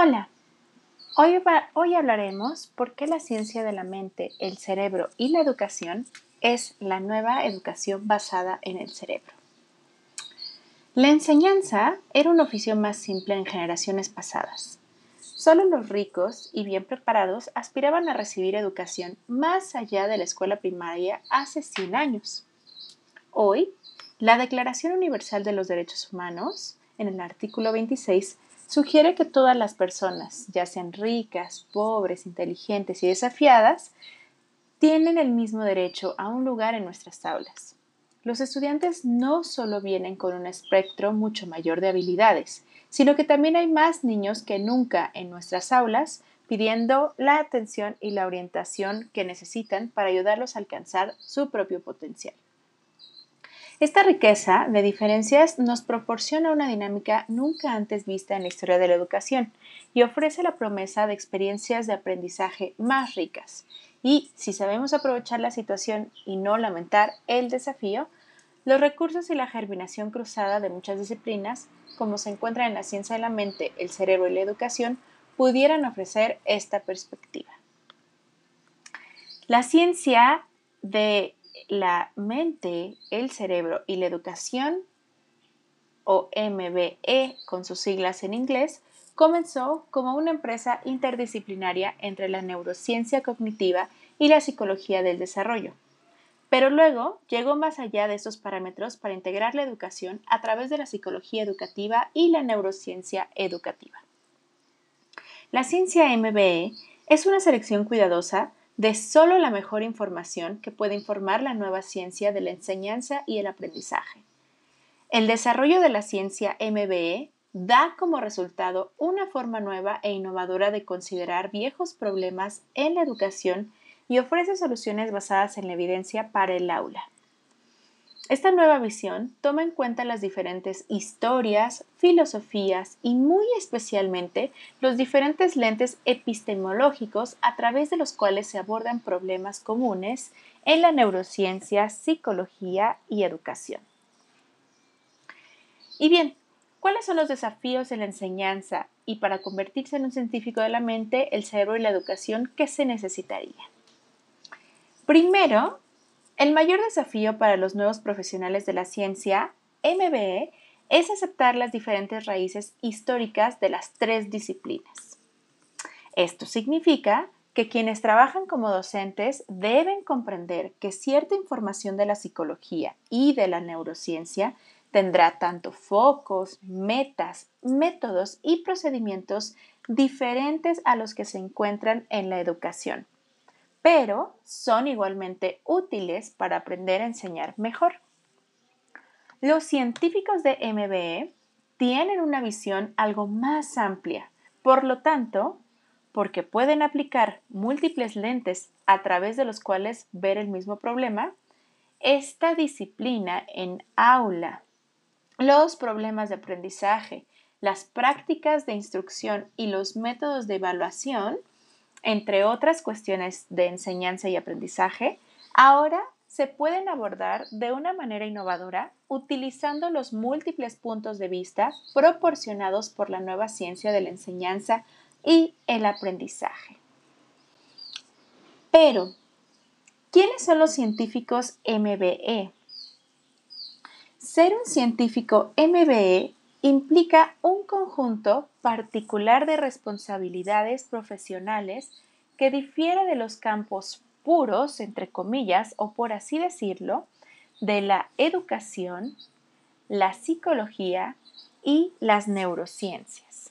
Hola, hoy, hoy, hablaremos por qué la ciencia de la mente, el cerebro y la educación es la nueva educación basada en el cerebro. La enseñanza era un oficio más simple en generaciones pasadas. Solo los ricos y bien preparados aspiraban a recibir educación más allá de la escuela primaria hace 100 años. Hoy, la Declaración Universal de los Derechos Humanos, en el artículo 26, sugiere que todas las personas, ya sean ricas, pobres, inteligentes y desafiadas, tienen el mismo derecho a un lugar en nuestras aulas. Los estudiantes no solo vienen con un espectro mucho mayor de habilidades, sino que también hay más niños que nunca en nuestras aulas pidiendo la atención y la orientación que necesitan para ayudarlos a alcanzar su propio potencial. Esta riqueza de diferencias nos proporciona una dinámica nunca antes vista en la historia de la educación y ofrece la promesa de experiencias de aprendizaje más ricas. Y si sabemos aprovechar la situación y no lamentar el desafío, los recursos y la germinación cruzada de muchas disciplinas, como se encuentran en la ciencia de la mente, el cerebro y la educación, pudieran ofrecer esta perspectiva. La ciencia de la mente, el cerebro y la educación, o MBE con sus siglas en inglés, comenzó como una empresa interdisciplinaria entre la neurociencia cognitiva y la psicología del desarrollo. Pero luego llegó más allá de esos parámetros para integrar la educación a través de la psicología educativa y la neurociencia educativa. La ciencia MBE es una selección cuidadosa de solo la mejor información que puede informar la nueva ciencia de la enseñanza y el aprendizaje. El desarrollo de la ciencia MBE da como resultado una forma nueva e innovadora de considerar viejos problemas en la educación y ofrece soluciones basadas en la evidencia para el aula. Esta nueva visión toma en cuenta las diferentes historias, filosofías y muy especialmente los diferentes lentes epistemológicos a través de los cuales se abordan problemas comunes en la neurociencia, psicología y educación. Y bien, ¿cuáles son los desafíos en la enseñanza y para convertirse en un científico de la mente, el cerebro y la educación que se necesitaría? Primero, el mayor desafío para los nuevos profesionales de la ciencia, MBE, es aceptar las diferentes raíces históricas de las tres disciplinas. Esto significa que quienes trabajan como docentes deben comprender que cierta información de la psicología y de la neurociencia tendrá tanto focos, metas, métodos y procedimientos diferentes a los que se encuentran en la educación pero son igualmente útiles para aprender a enseñar mejor. Los científicos de MBE tienen una visión algo más amplia, por lo tanto, porque pueden aplicar múltiples lentes a través de los cuales ver el mismo problema, esta disciplina en aula, los problemas de aprendizaje, las prácticas de instrucción y los métodos de evaluación entre otras cuestiones de enseñanza y aprendizaje, ahora se pueden abordar de una manera innovadora utilizando los múltiples puntos de vista proporcionados por la nueva ciencia de la enseñanza y el aprendizaje. Pero, ¿quiénes son los científicos MBE? Ser un científico MBE implica un conjunto particular de responsabilidades profesionales que difiere de los campos puros, entre comillas, o por así decirlo, de la educación, la psicología y las neurociencias.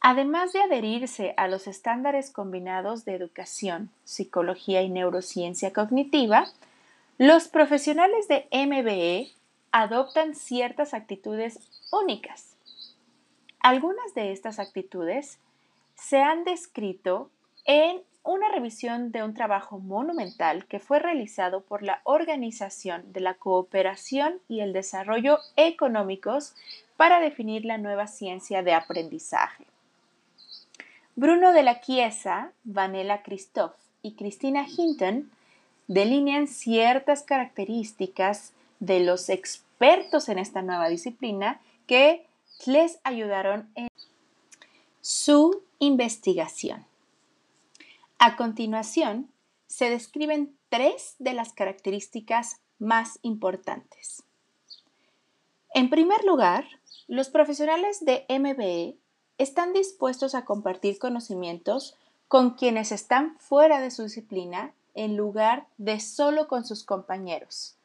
Además de adherirse a los estándares combinados de educación, psicología y neurociencia cognitiva, los profesionales de MBE adoptan ciertas actitudes únicas. Algunas de estas actitudes se han descrito en una revisión de un trabajo monumental que fue realizado por la Organización de la Cooperación y el Desarrollo Económicos para definir la nueva ciencia de aprendizaje. Bruno de la Chiesa, Vanella Christoph y Cristina Hinton delinean ciertas características de los expertos en esta nueva disciplina que les ayudaron en... su investigación. A continuación, se describen tres de las características más importantes. En primer lugar, los profesionales de MBE están dispuestos a compartir conocimientos con quienes están fuera de su disciplina en lugar de solo con sus compañeros.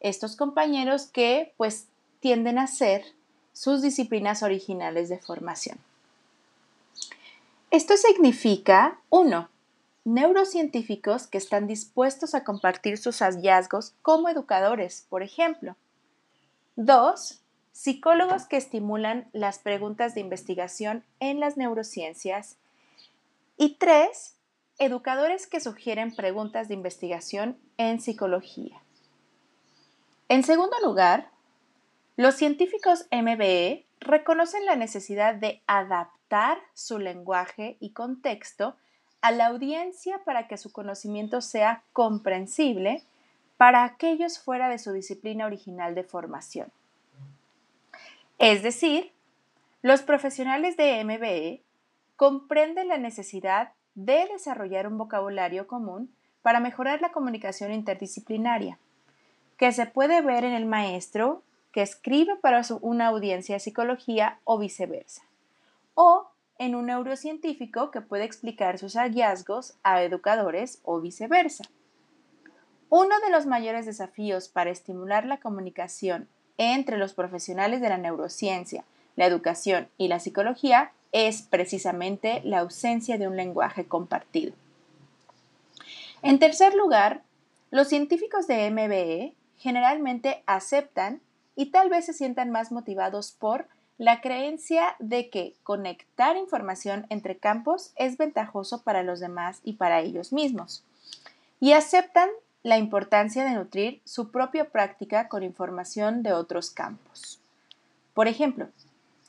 Estos compañeros que pues tienden a ser sus disciplinas originales de formación. Esto significa, uno, neurocientíficos que están dispuestos a compartir sus hallazgos como educadores, por ejemplo. Dos, psicólogos que estimulan las preguntas de investigación en las neurociencias. Y tres, educadores que sugieren preguntas de investigación en psicología. En segundo lugar, los científicos MBE reconocen la necesidad de adaptar su lenguaje y contexto a la audiencia para que su conocimiento sea comprensible para aquellos fuera de su disciplina original de formación. Es decir, los profesionales de MBE comprenden la necesidad de desarrollar un vocabulario común para mejorar la comunicación interdisciplinaria, que se puede ver en el maestro que escribe para una audiencia de psicología o viceversa, o en un neurocientífico que puede explicar sus hallazgos a educadores o viceversa. Uno de los mayores desafíos para estimular la comunicación entre los profesionales de la neurociencia, la educación y la psicología es precisamente la ausencia de un lenguaje compartido. En tercer lugar, los científicos de MBE generalmente aceptan y tal vez se sientan más motivados por la creencia de que conectar información entre campos es ventajoso para los demás y para ellos mismos. Y aceptan la importancia de nutrir su propia práctica con información de otros campos. Por ejemplo,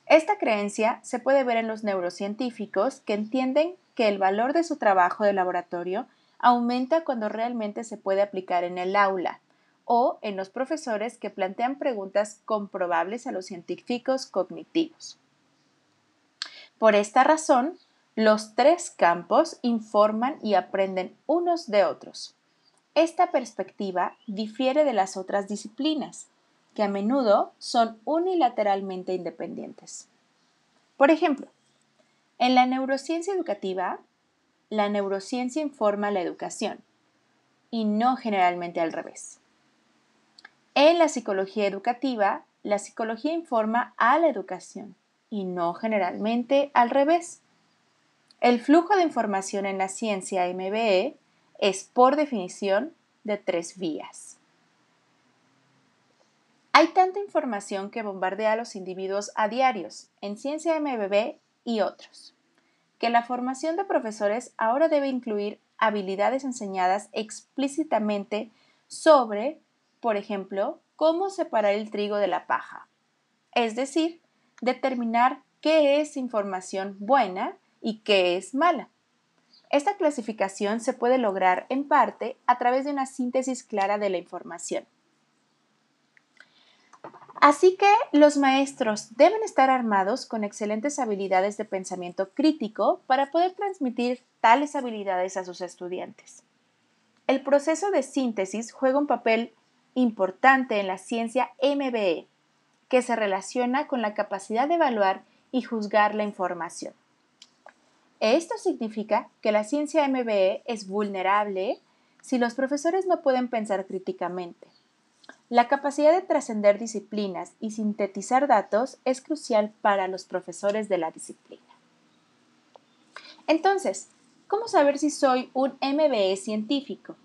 esta creencia se puede ver en los neurocientíficos que entienden que el valor de su trabajo de laboratorio aumenta cuando realmente se puede aplicar en el aula, o en los profesores que plantean preguntas comprobables a los científicos cognitivos. Por esta razón, los tres campos informan y aprenden unos de otros. Esta perspectiva difiere de las otras disciplinas, que a menudo son unilateralmente independientes. Por ejemplo, en la neurociencia educativa, la neurociencia informa la educación y no generalmente al revés. En la psicología educativa, la psicología informa a la educación y no generalmente al revés. El flujo de información en la ciencia MBE es por definición de tres vías. Hay tanta información que bombardea a los individuos a diarios en ciencia MBB y otros, que la formación de profesores ahora debe incluir habilidades enseñadas explícitamente sobre por ejemplo, cómo separar el trigo de la paja, es decir, determinar qué es información buena y qué es mala. Esta clasificación se puede lograr en parte a través de una síntesis clara de la información. Así que los maestros deben estar armados con excelentes habilidades de pensamiento crítico para poder transmitir tales habilidades a sus estudiantes. El proceso de síntesis juega un papel importante en la ciencia MBE, que se relaciona con la capacidad de evaluar y juzgar la información. Esto significa que la ciencia MBE es vulnerable si los profesores no pueden pensar críticamente. La capacidad de trascender disciplinas y sintetizar datos es crucial para los profesores de la disciplina. Entonces, ¿cómo saber si soy un MBE científico?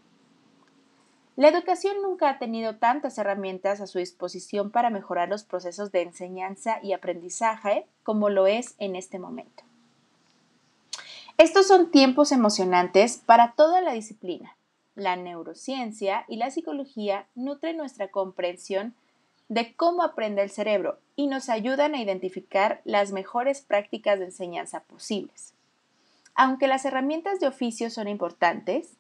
La educación nunca ha tenido tantas herramientas a su disposición para mejorar los procesos de enseñanza y aprendizaje como lo es en este momento. Estos son tiempos emocionantes para toda la disciplina. La neurociencia y la psicología nutren nuestra comprensión de cómo aprende el cerebro y nos ayudan a identificar las mejores prácticas de enseñanza posibles. Aunque las herramientas de oficio son importantes,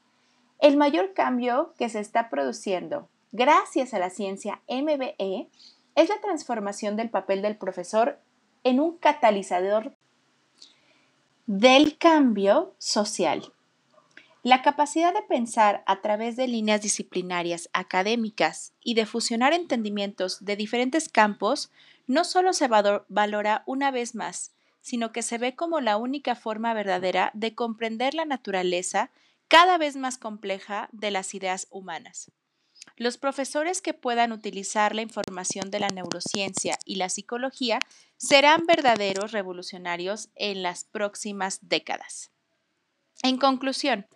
el mayor cambio que se está produciendo gracias a la ciencia MBE es la transformación del papel del profesor en un catalizador del cambio social. La capacidad de pensar a través de líneas disciplinarias académicas y de fusionar entendimientos de diferentes campos no solo se valora una vez más, sino que se ve como la única forma verdadera de comprender la naturaleza cada vez más compleja de las ideas humanas. Los profesores que puedan utilizar la información de la neurociencia y la psicología serán verdaderos revolucionarios en las próximas décadas. En conclusión,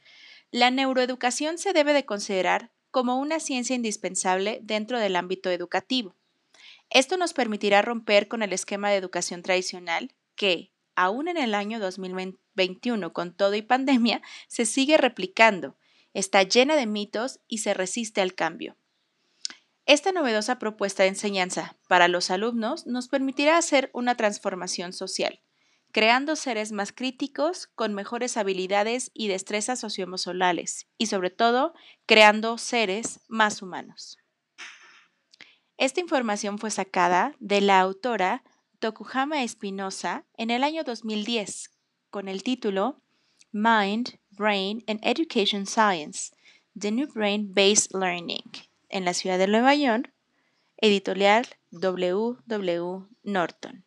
la neuroeducación se debe de considerar como una ciencia indispensable dentro del ámbito educativo. Esto nos permitirá romper con el esquema de educación tradicional que, aún en el año 2021 con todo y pandemia, se sigue replicando, está llena de mitos y se resiste al cambio. Esta novedosa propuesta de enseñanza para los alumnos nos permitirá hacer una transformación social creando seres más críticos, con mejores habilidades y destrezas socioemocionales y sobre todo creando seres más humanos. Esta información fue sacada de la autora Tokuhama Espinosa en el año 2010 con el título Mind, Brain and Education Science, The New Brain Based Learning en la ciudad de Nueva York, editorial W. W. Norton.